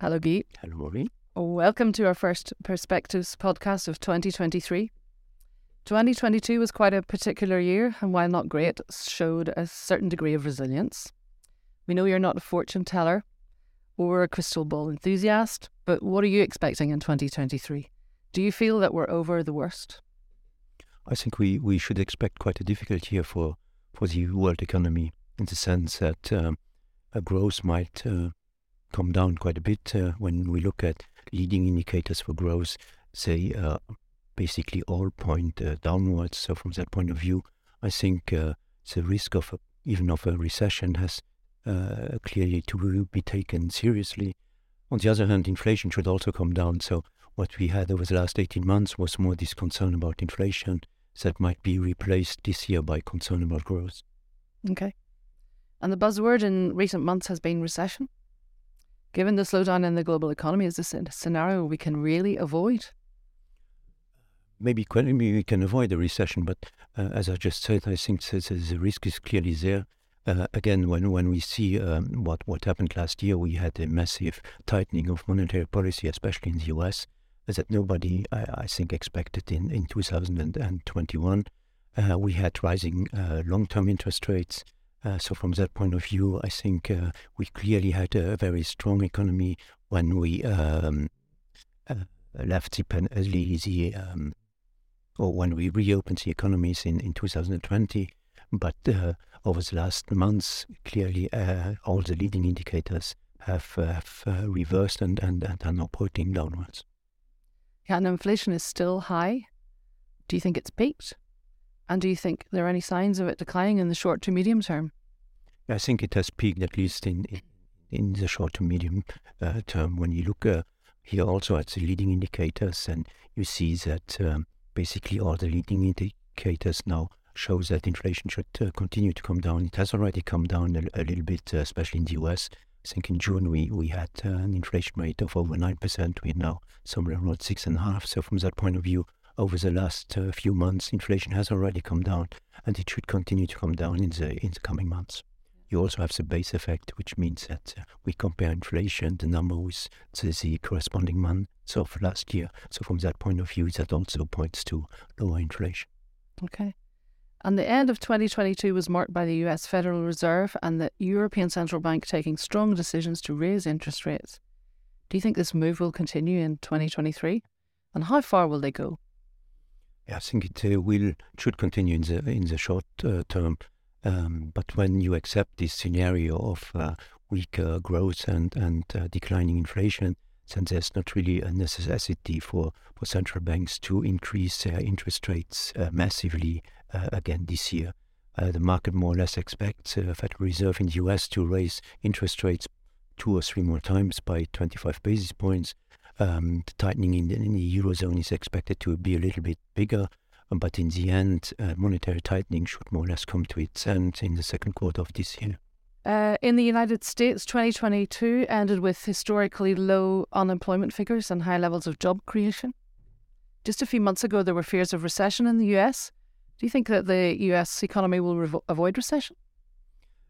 Hello, Guy. Hello, Maureen. Welcome to our first Perspectives podcast of 2023. 2022 was quite a particular year, and while not great, showed a certain degree of resilience. We know you're not a fortune teller or a crystal ball enthusiast, but what are you expecting in 2023? Do you feel that we're over the worst? I think we, we should expect quite a difficult year for, for the world economy in the sense that um, a growth might uh, come down quite a bit uh, when we look at leading indicators for growth. They uh, basically all point uh, downwards. So from that point of view, I think the risk of a, even of a recession has clearly to be taken seriously. On the other hand, inflation should also come down. So what we had over the last 18 months was more this concern about inflation that might be replaced this year by concern about growth. Okay. And the buzzword in recent months has been recession. Given the slowdown in the global economy, is this a scenario we can really avoid? Maybe, maybe we can avoid a recession, but uh, as I just said, I think the, risk is clearly there. Uh, again, when, when we see um, what, what happened last year, we had a massive tightening of monetary policy, especially in the US, that nobody, I, I think, expected in, in 2021. Uh, we had rising uh, long term interest rates. Uh, so, from that point of view, I think uh, we clearly had a very strong economy when we um, uh, left the, the um, or when we reopened the economies in, in 2020. But uh, over the last months, clearly uh, all the leading indicators have, uh, have reversed and, and, and are now pointing downwards. Yeah, and inflation is still high. Do you think it's peaked? And do you think there are any signs of it declining in the short to medium term? I think it has peaked at least in in, the short to medium uh, term. When you look uh, here also at the leading indicators, and you see that um, basically all the leading indicators now shows that inflation should uh, continue to come down. It has already come down a, a little bit, uh, especially in the US. I think in June we, we had uh, an inflation rate of over 9%. We're now somewhere around 6.5. So, from that point of view, over the last uh, few months, inflation has already come down and it should continue to come down in the, in the coming months. You also have the base effect, which means that uh, we compare inflation, the number with the, the corresponding months of last year. So, from that point of view, that also points to lower inflation. Okay. And the end of 2022 was marked by the US Federal Reserve and the European Central Bank taking strong decisions to raise interest rates. Do you think this move will continue in 2023? And how far will they go? I think it uh, will should continue in the in the short uh, term. Um, but when you accept this scenario of uh, weaker growth and and uh, declining inflation, then there's not really a necessity for, for central banks to increase their interest rates uh, massively uh, again this year. Uh, the market more or less expects the Federal Reserve in the US to raise interest rates two or three more times by 25 basis points. Um, the tightening in the, in the, Eurozone is expected to be a little bit bigger, but in the end, uh, monetary tightening should more or less come to its end in the second quarter of this year. Uh, in the United States, 2022 ended with historically low unemployment figures and high levels of job creation. Just a few months ago, there were fears of recession in the US. Do you think that the US economy will revo- avoid recession?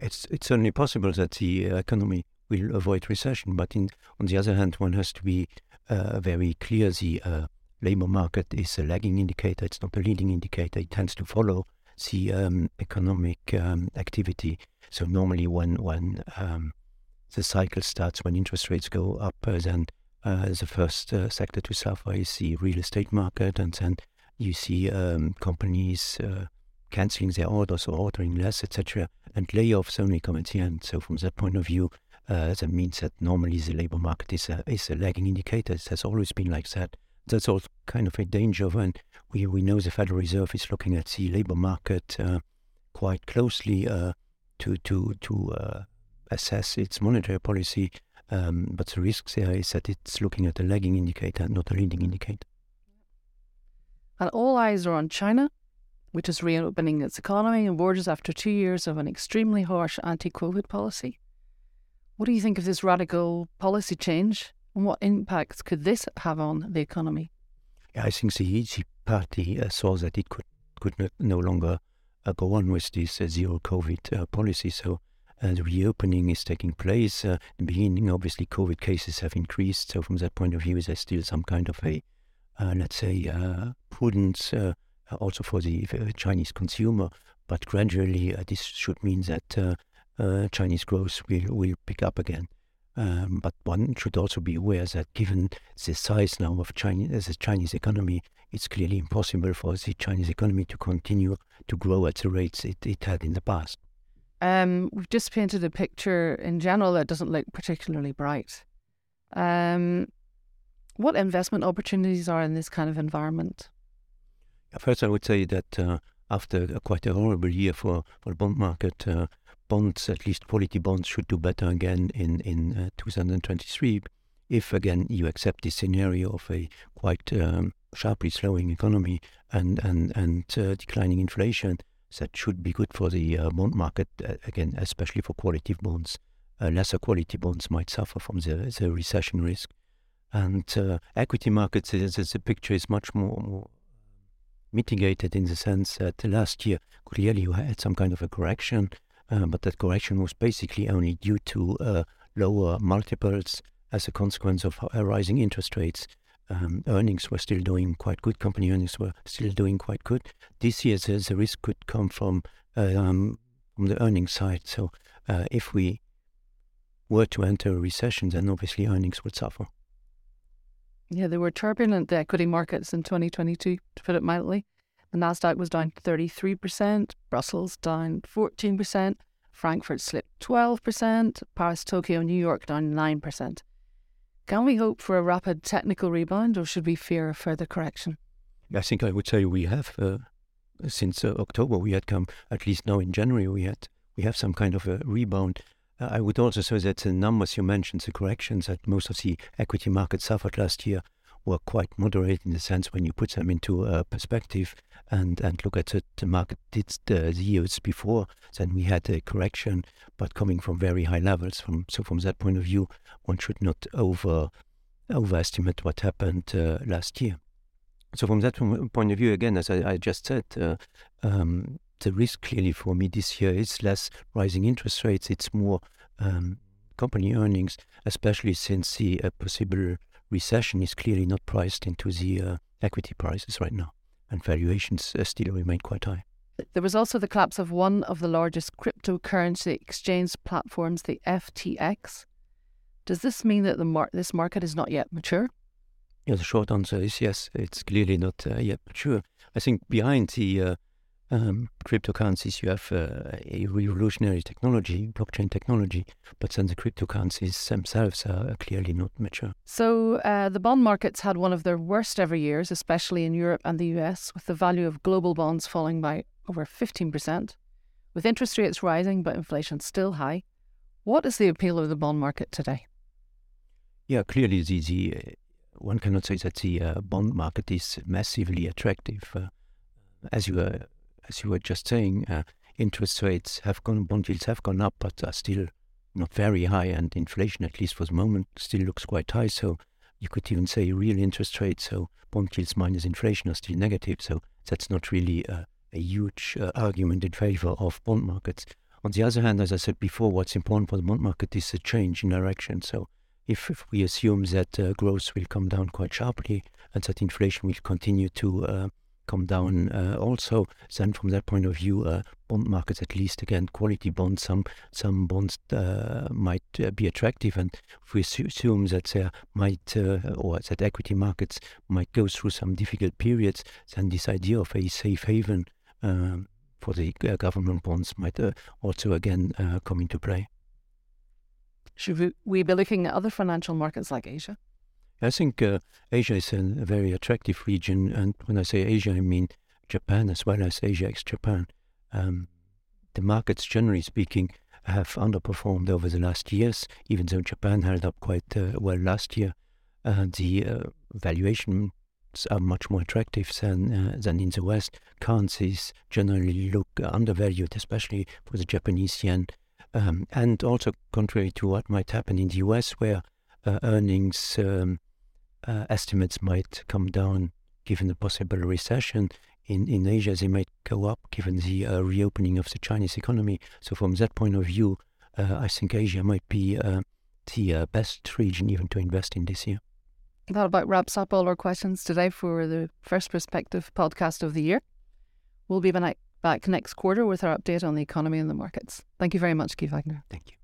It's it's certainly possible that the uh, economy will avoid recession, but in, on the other hand, one has to be very clear. The uh, labor market is a lagging indicator; it's not a leading indicator. It tends to follow the um, economic um, activity. So normally, when when um, the cycle starts, when interest rates go up, uh, then uh, the first uh, sector to suffer is the real estate market, and then you see um, companies uh, canceling their orders or ordering less, etc. And layoffs only come at the end. So from that point of view, uh, that means that normally the labor market is a, is a lagging indicator. It has always been like that. That's all kind of a danger when we, we know the Federal Reserve is looking at the labor market uh, quite closely uh, to to to uh, assess its monetary policy. Um, but the risk there is that it's looking at a lagging indicator, not a leading indicator. And all eyes are on China, which is reopening its economy and borders after two years of an extremely harsh anti COVID policy. What do you think of this radical policy change and what impacts could this have on the economy? I think the EG party uh, saw that it could, could no longer uh, go on with this uh, zero COVID uh, policy. So the reopening is taking place. Uh, in the beginning, obviously, COVID cases have increased. So, from that point of view, there's still some kind of a, uh, let's say, uh, prudence uh, also for the Chinese consumer. But gradually, this should mean that Chinese growth will, will pick up again. Um, but one should also be aware that given the size now of Chinese, the Chinese economy, it's clearly impossible for the Chinese economy to continue to grow at the rates it, it had in the past. Um, we've just painted a picture in general that doesn't look particularly bright. Um, what investment opportunities are in this kind of environment? First, I would say that uh, after a quite a horrible year for, for the bond market, uh, bonds, at least quality bonds, should do better again in, in uh, 2023 if, again, you accept this scenario of a quite um, sharply slowing economy and, and, and uh, declining inflation. That should be good for the uh, bond market, uh, again, especially for quality bonds. Uh, lesser quality bonds might suffer from the, the recession risk. And uh, equity markets, the, the picture is much more, more mitigated in the sense that last year clearly you had some kind of a correction uh, but that correction was basically only due to uh, lower multiples as a consequence of uh, rising interest rates. Um, earnings were still doing quite good. Company earnings were still doing quite good. This year, the, the risk could come from um, from the earnings side. So, uh, if we were to enter a recession, then obviously earnings would suffer. Yeah, there were turbulent equity markets in 2022, to put it mildly. Nasdaq was down 33%, Brussels down 14%, Frankfurt slipped 12%, Paris, Tokyo, New York down 9%. Can we hope for a rapid technical rebound or should we fear a further correction? I think I would say we have uh, since uh, October we had come at least now in January we had we have some kind of a rebound. Uh, I would also say that the numbers you mentioned, the corrections that most of the equity markets suffered last year, were quite moderate in the sense when you put them into a perspective and, and look at the market did the, the years before, then we had a correction, but coming from very high levels. From so from that point of view, one should not over overestimate what happened uh, last year. So from that point of view, again, as I, I just said, uh, um, the risk clearly for me this year is less rising interest rates. It's more um, company earnings, especially since the uh, possible recession is clearly not priced into the uh, equity prices right now, and valuations uh, still remain quite high. There was also the collapse of one of the largest cryptocurrency exchange platforms, the FTX. Does this mean that the mar- this market is not yet mature? Yeah, the short answer is yes. It's clearly not uh, yet mature. I think behind the uh, um, cryptocurrencies, you have uh, a revolutionary technology, blockchain technology, but then the cryptocurrencies themselves are clearly not mature. So uh, the bond markets had one of their worst ever years, especially in Europe and the US, with the value of global bonds falling by over 15%, with interest rates rising but inflation still high. What is the appeal of the bond market today? Yeah, clearly the, the uh, one cannot say that the uh, bond market is massively attractive. Uh, as you uh, as you were just saying, uh, interest rates have gone, bond yields have gone up, but are still not very high, and inflation, at least for the moment, still looks quite high. So you could even say real interest rates, so bond yields minus inflation, are still negative. So that's not really a, a huge uh, argument in favor of bond markets. On the other hand, as I said before, what's important for the bond market is a change in direction. So if, if we assume that uh, growth will come down quite sharply and that inflation will continue to uh, come down uh, also. Then from that point of view, uh, bond markets at least again quality bonds. Some some bonds uh, might uh, be attractive, and if we assume that there might uh, or that equity markets might go through some difficult periods, then this idea of a safe haven um, for the uh, government bonds might also again come into play. Should we be looking at other financial markets like Asia? I think uh, Asia is a, very attractive region, and when I say Asia, I mean Japan as well as Asia ex Japan. Um, the markets, generally speaking, have underperformed over the last years, even though Japan held up quite uh, well last year. Uh, the uh, valuations are much more attractive than uh, than in the West. Currencies generally look undervalued, especially for the Japanese yen. Um, and also, contrary to what might happen in the US, where uh, earnings um, uh, estimates might come down given the possible recession. In, in Asia, they might go up given the uh, reopening of the Chinese economy. So, from that point of view, uh, I think Asia might be uh, the uh, best region even to invest in this year. That about wraps up all our questions today for the First Perspective podcast of the year. We'll be back next quarter with our update on the economy and the markets. Thank you very much, Guy Wagner. Thank you.